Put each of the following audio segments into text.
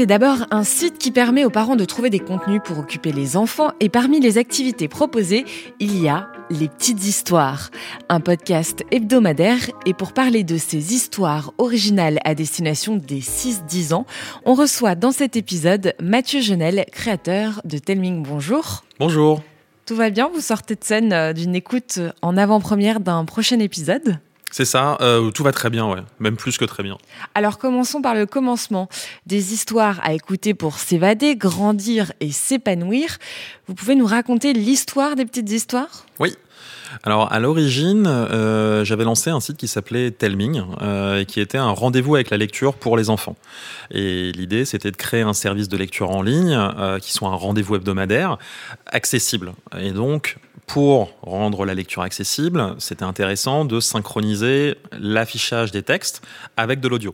C'est d'abord un site qui permet aux parents de trouver des contenus pour occuper les enfants et parmi les activités proposées, il y a les petites histoires, un podcast hebdomadaire et pour parler de ces histoires originales à destination des 6-10 ans, on reçoit dans cet épisode Mathieu Genel, créateur de Telming. Bonjour. Bonjour. Tout va bien? Vous sortez de scène euh, d'une écoute en avant-première d'un prochain épisode? C'est ça, euh, tout va très bien, ouais. Même plus que très bien. Alors commençons par le commencement. Des histoires à écouter pour s'évader, grandir et s'épanouir. Vous pouvez nous raconter l'histoire des petites histoires? Oui. Alors à l'origine, euh, j'avais lancé un site qui s'appelait Telming, euh, qui était un rendez-vous avec la lecture pour les enfants. Et l'idée, c'était de créer un service de lecture en ligne qui soit un rendez-vous hebdomadaire accessible. Et donc, pour rendre la lecture accessible, c'était intéressant de synchroniser l'affichage des textes avec de l'audio.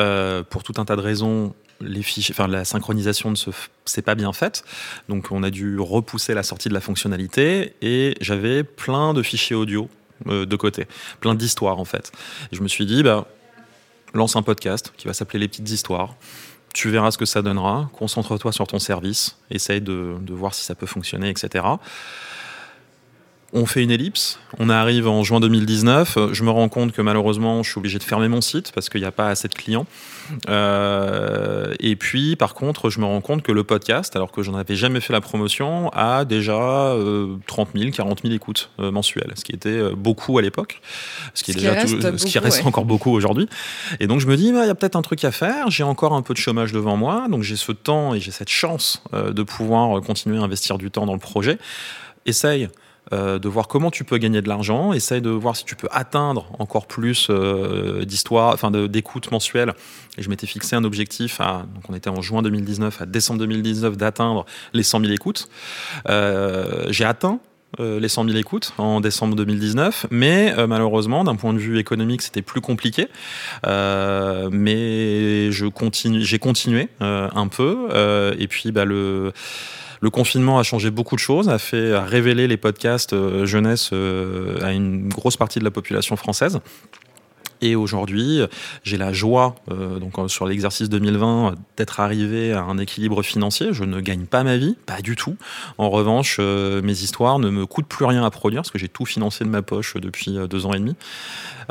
Euh, pour tout un tas de raisons, les fichiers, enfin, la synchronisation ne s'est pas bien faite, donc on a dû repousser la sortie de la fonctionnalité et j'avais plein de fichiers audio euh, de côté, plein d'histoires en fait. Je me suis dit, bah, lance un podcast qui va s'appeler Les petites histoires. Tu verras ce que ça donnera. Concentre-toi sur ton service. Essaye de voir si ça peut fonctionner, etc. On fait une ellipse, on arrive en juin 2019, je me rends compte que malheureusement je suis obligé de fermer mon site parce qu'il n'y a pas assez de clients. Euh, et puis par contre je me rends compte que le podcast, alors que j'en avais jamais fait la promotion, a déjà euh, 30 000, 40 000 écoutes euh, mensuelles, ce qui était euh, beaucoup à l'époque, ce qui, est Ce déjà reste tout- ce qui reste ouais. encore beaucoup aujourd'hui. Et donc je me dis, bah, il y a peut-être un truc à faire, j'ai encore un peu de chômage devant moi, donc j'ai ce temps et j'ai cette chance euh, de pouvoir euh, continuer à investir du temps dans le projet. Essaye euh, de voir comment tu peux gagner de l'argent, essaye de voir si tu peux atteindre encore plus euh, d'histoires, enfin d'écoutes mensuelles. Et je m'étais fixé un objectif à, donc on était en juin 2019, à décembre 2019, d'atteindre les 100 000 écoutes. Euh, j'ai atteint euh, les 100 000 écoutes en décembre 2019, mais euh, malheureusement, d'un point de vue économique, c'était plus compliqué. Euh, mais je continue, j'ai continué euh, un peu, euh, et puis bah, le le confinement a changé beaucoup de choses, a fait a révéler les podcasts euh, jeunesse euh, à une grosse partie de la population française. Et aujourd'hui, j'ai la joie, euh, donc euh, sur l'exercice 2020, euh, d'être arrivé à un équilibre financier. Je ne gagne pas ma vie, pas du tout. En revanche, euh, mes histoires ne me coûtent plus rien à produire parce que j'ai tout financé de ma poche depuis deux ans et demi.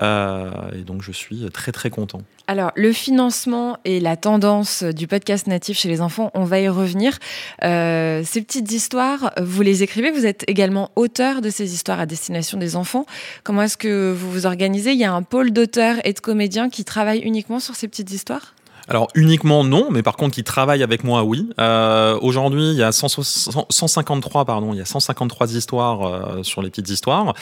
Et donc, je suis très très content. Alors, le financement et la tendance du podcast natif chez les enfants, on va y revenir. Ces petites histoires, vous les écrivez, vous êtes également auteur de ces histoires à destination des enfants. Comment est-ce que vous vous organisez? Il y a un pôle d'auteurs et de comédiens qui travaillent uniquement sur ces petites histoires? Alors uniquement non, mais par contre qui travaillent avec moi, oui. Euh, Aujourd'hui, il y a 100 100 153, pardon, il y a 153 histoires euh, sur les petites histoires.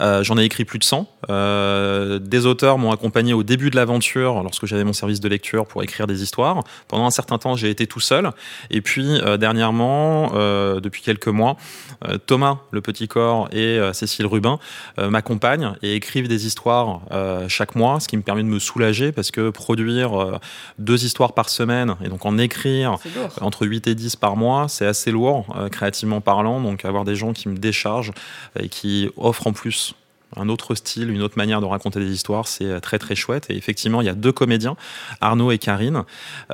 Euh, J'en ai écrit plus de 100. Euh, des auteurs m'ont accompagné au début de l'aventure, lorsque j'avais mon service de lecture pour écrire des histoires. Pendant un certain temps, j'ai été tout seul. Et puis dernièrement, depuis quelques mois, Thomas Le Petit Corps et Cécile Rubin m'accompagnent et écrivent des histoires chaque mois, ce qui me permet de me soulager parce que produire euh, deux histoires par semaine et donc en écrire entre 8 et 10 par mois, c'est assez lourd, euh, créativement parlant. Donc avoir des gens qui me déchargent et qui offrent en plus un autre style, une autre manière de raconter des histoires, c'est euh, très très chouette. Et effectivement, il y a deux comédiens, Arnaud et Karine,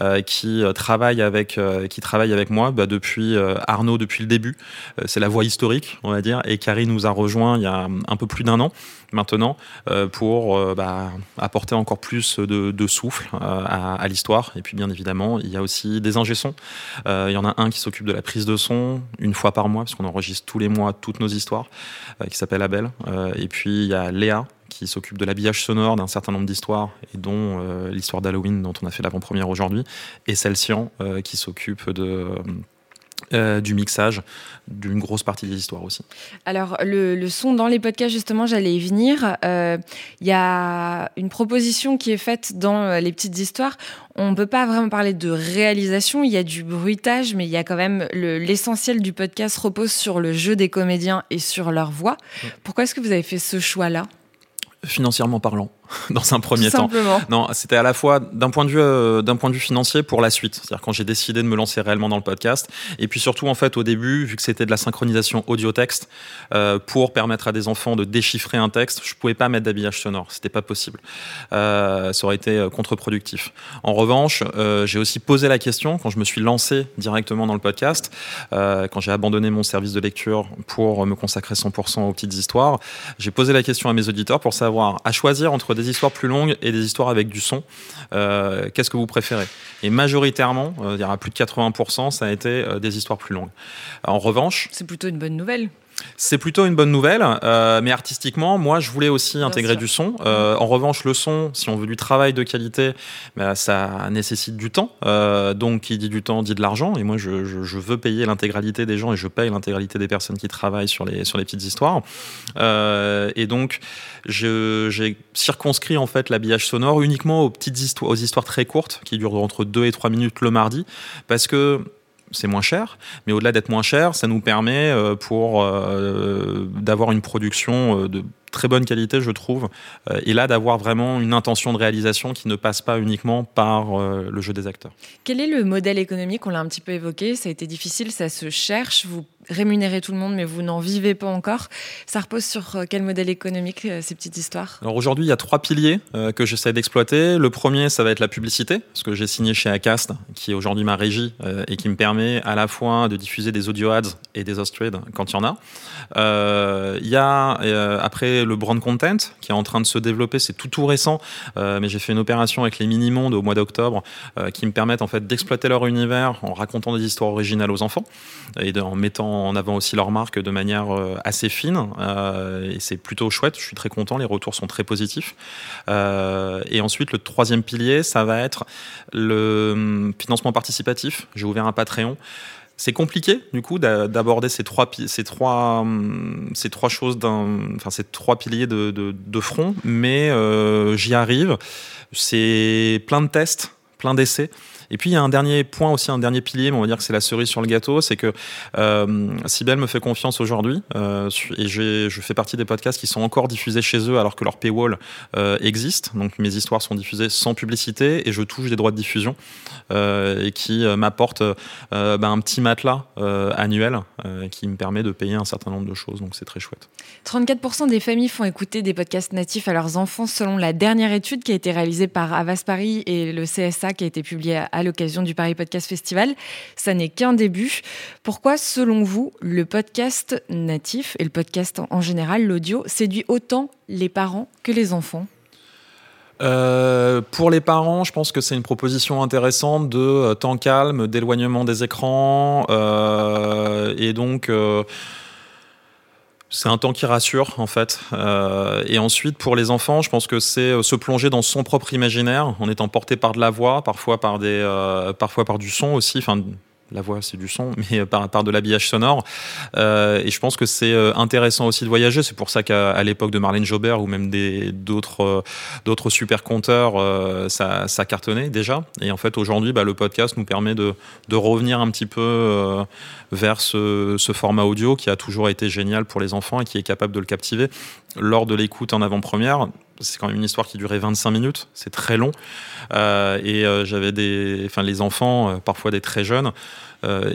euh, qui travaillent avec euh, qui travaillent avec moi bah, depuis euh, Arnaud depuis le début. C'est la voix historique, on va dire, et Karine nous a rejoint il y a un peu plus d'un an maintenant euh, pour euh, bah, apporter encore plus de, souffle euh, à, l'histoire. Et puis bien évidemment, il y a aussi des ingé-sons. Il y en a un qui s'occupe de la prise de son une fois par mois, parce qu'on enregistre tous les mois toutes nos histoires, qui s'appelle Abel. Et puis il y a Léa qui s'occupe de l'habillage sonore d'un certain nombre d'histoires, et dont l'histoire d'Halloween dont on a fait l'avant-première aujourd'hui, et Celsian euh, qui s'occupe de... du mixage d'une grosse partie des histoires aussi. Alors, le, le son dans les podcasts, justement, j'allais y venir. Euh, Il y a une proposition qui est faite dans euh, les petites histoires. On ne peut pas vraiment parler de réalisation. Il y a du bruitage, mais il y a quand même le- l'essentiel du podcast repose sur le jeu des comédiens et sur leur voix. Pourquoi est-ce que vous avez fait ce choix-là? Financièrement parlant, dans un premier temps. Non, c'était à la fois d'un point de vue euh, d'un point de vue financier pour la suite, c'est-à-dire quand j'ai décidé de me lancer réellement dans le podcast, et puis surtout en fait au début, vu que c'était de la synchronisation audio-texte, euh, pour permettre à des enfants de déchiffrer un texte, je pouvais pas mettre d'habillage sonore, c'était pas possible. Euh, ça aurait été contre-productif. En revanche, j'ai aussi posé la question quand je me suis lancé directement dans le podcast, quand j'ai abandonné mon service de lecture pour me consacrer 100% aux petites histoires, j'ai posé la question à mes auditeurs pour savoir à choisir entre des histoires plus longues et des histoires avec du son, euh, qu'est-ce que vous préférez? Et majoritairement, euh, il y aura plus de 80%, ça a été euh, des histoires plus longues. En revanche... C'est plutôt une bonne nouvelle. C'est plutôt une bonne nouvelle, euh, mais artistiquement, moi, je voulais aussi Bien intégrer sûr. du son. Euh, en revanche, le son, si on veut du travail de qualité, bah, ça nécessite du temps. Euh, donc, qui dit du temps dit de l'argent. Et moi, je, je, je veux payer l'intégralité des gens et je paye l'intégralité des personnes qui travaillent sur les sur les petites histoires. Et donc, j'ai circonscrit en fait l'habillage sonore uniquement aux petites histoires, aux histoires très courtes qui durent entre 2 et 3 minutes le mardi, parce que c'est moins cher, mais au-delà d'être moins cher, ça nous permet euh, pour euh, d'avoir une production euh, de très bonne qualité, je trouve, et là d'avoir vraiment une intention de réalisation qui ne passe pas uniquement par le jeu des acteurs. Quel est le modèle économique? On l'a un petit peu évoqué, ça a été difficile, ça se cherche. Vous rémunérer tout le monde, mais vous n'en vivez pas encore. Ça repose sur quel modèle économique, ces petites histoires? Alors aujourd'hui, il y a trois piliers euh, que j'essaie d'exploiter. Le premier, ça va être la publicité, parce que j'ai signé chez Acast, qui est aujourd'hui ma régie euh, et qui me permet à la fois de diffuser des audio ads et des host trades quand il y en a. Euh, il y a euh, après le brand content qui est en train de se développer, c'est tout tout récent, mais j'ai fait une opération avec les mini-mondes au mois d'octobre qui me permettent en fait d'exploiter leur univers en racontant des histoires originales aux enfants et en mettant en avant aussi leur marque de manière euh, assez fine. Euh, et c'est plutôt chouette. Je suis très content. Les retours sont très positifs. Euh, et ensuite, le troisième pilier, ça va être le hum, financement participatif. J'ai ouvert un Patreon. C'est compliqué du coup d'aborder ces trois ces trois hum, ces trois choses enfin ces trois piliers de, front, mais j'y arrive. C'est plein de tests, plein d'essais. Et puis il y a un dernier point aussi, un dernier pilier, mais on va dire que c'est la cerise sur le gâteau, c'est que euh, Sibel me fait confiance aujourd'hui euh, et je fais partie des podcasts qui sont encore diffusés chez eux alors que leur paywall euh, existe. Donc mes histoires sont diffusées sans publicité et je touche des droits de diffusion et qui euh, m'apporte bah, un petit matelas annuel qui me permet de payer un certain nombre de choses. Donc c'est très chouette. 34% des familles font écouter des podcasts natifs à leurs enfants selon la dernière étude qui a été réalisée par Avas Paris et le CSA qui a été publiée à l'occasion du Paris Podcast Festival. Ça n'est qu'un début. Pourquoi, selon vous, le podcast natif et le podcast en général, l'audio, séduit autant les parents que les enfants? Euh, pour les parents, je pense que c'est une proposition intéressante de euh, temps calme, d'éloignement des écrans, euh, et donc c'est un temps qui rassure en fait. Euh, et ensuite pour les enfants, je pense que c'est euh, se plonger dans son propre imaginaire en étant porté par de la voix, parfois par des, euh, parfois par du son aussi. Enfin, la voix c'est du son, mais par, par de l'habillage sonore. Euh, et je pense que c'est euh, intéressant aussi de voyager. C'est pour ça qu'à l'époque de Marlène Jobert ou même d'autres euh, d'autres super conteurs, ça, ça cartonnait déjà. Et en fait aujourd'hui, bah, le podcast nous permet de, de revenir un petit peu vers ce format audio qui a toujours été génial pour les enfants et qui est capable de le captiver lors de l'écoute en avant-première c'est quand même une histoire qui durait 25 minutes, c'est très long. Euh, et euh, j'avais des, enfin les enfants, euh, parfois des très jeunes,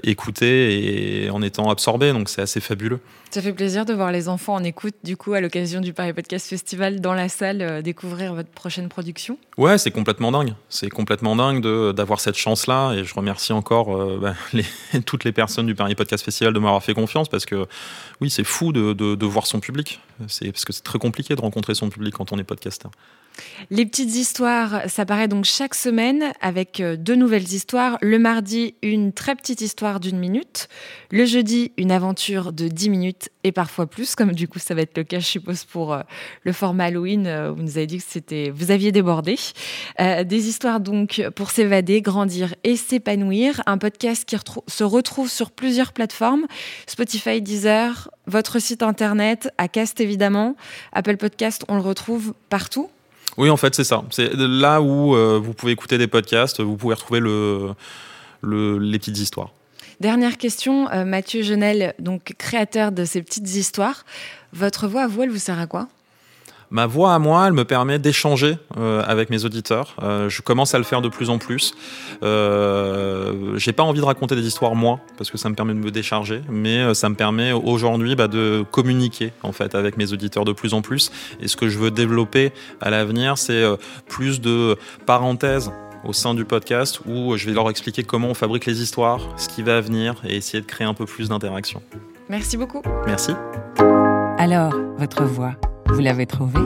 écouter et en étant absorbés, donc c'est assez fabuleux. Ça fait plaisir de voir les enfants en écoute, du coup, à l'occasion du Paris Podcast Festival, dans la salle, découvrir votre prochaine production. Ouais, c'est complètement dingue. C'est complètement dingue d'avoir cette chance-là, et je remercie encore bah, les, toutes les personnes du Paris Podcast Festival de m'avoir fait confiance, parce que oui, c'est fou de, de, de voir son public. C'est parce que c'est très compliqué de rencontrer son public quand on est podcasteur. Les petites histoires, ça paraît donc chaque semaine avec deux nouvelles histoires. Le mardi, une très petite histoire d'une minute. Le jeudi, une aventure de 10 minutes et parfois plus, comme du coup ça va être le cas, je suppose, pour euh, le format Halloween. Euh, vous nous avez dit que c'était, vous aviez débordé. Euh, des histoires donc pour s'évader, grandir et s'épanouir. Un podcast qui se retrouve sur plusieurs plateformes Spotify, Deezer, votre site internet, Acast évidemment, Apple Podcast, on le retrouve partout. Oui, en fait, c'est ça. C'est là où euh, vous pouvez écouter des podcasts, vous pouvez retrouver le, le, les petites histoires. Dernière question, euh, Mathieu Genel, donc créateur de ces petites histoires. Votre voix à vous, elle vous sert à quoi? Ma voix à moi, elle me permet d'échanger euh, avec mes auditeurs. Euh, je commence à le faire de plus en plus. Euh, j'ai pas envie de raconter des histoires moi, parce que ça me permet de me décharger, mais euh, ça me permet aujourd'hui bah, de communiquer en fait avec mes auditeurs de plus en plus. Et ce que je veux développer à l'avenir, c'est plus de parenthèses au sein du podcast où je vais leur expliquer comment on fabrique les histoires, ce qui va venir et essayer de créer un peu plus d'interaction. Merci beaucoup. Merci. Alors, votre voix, vous l'avez trouvée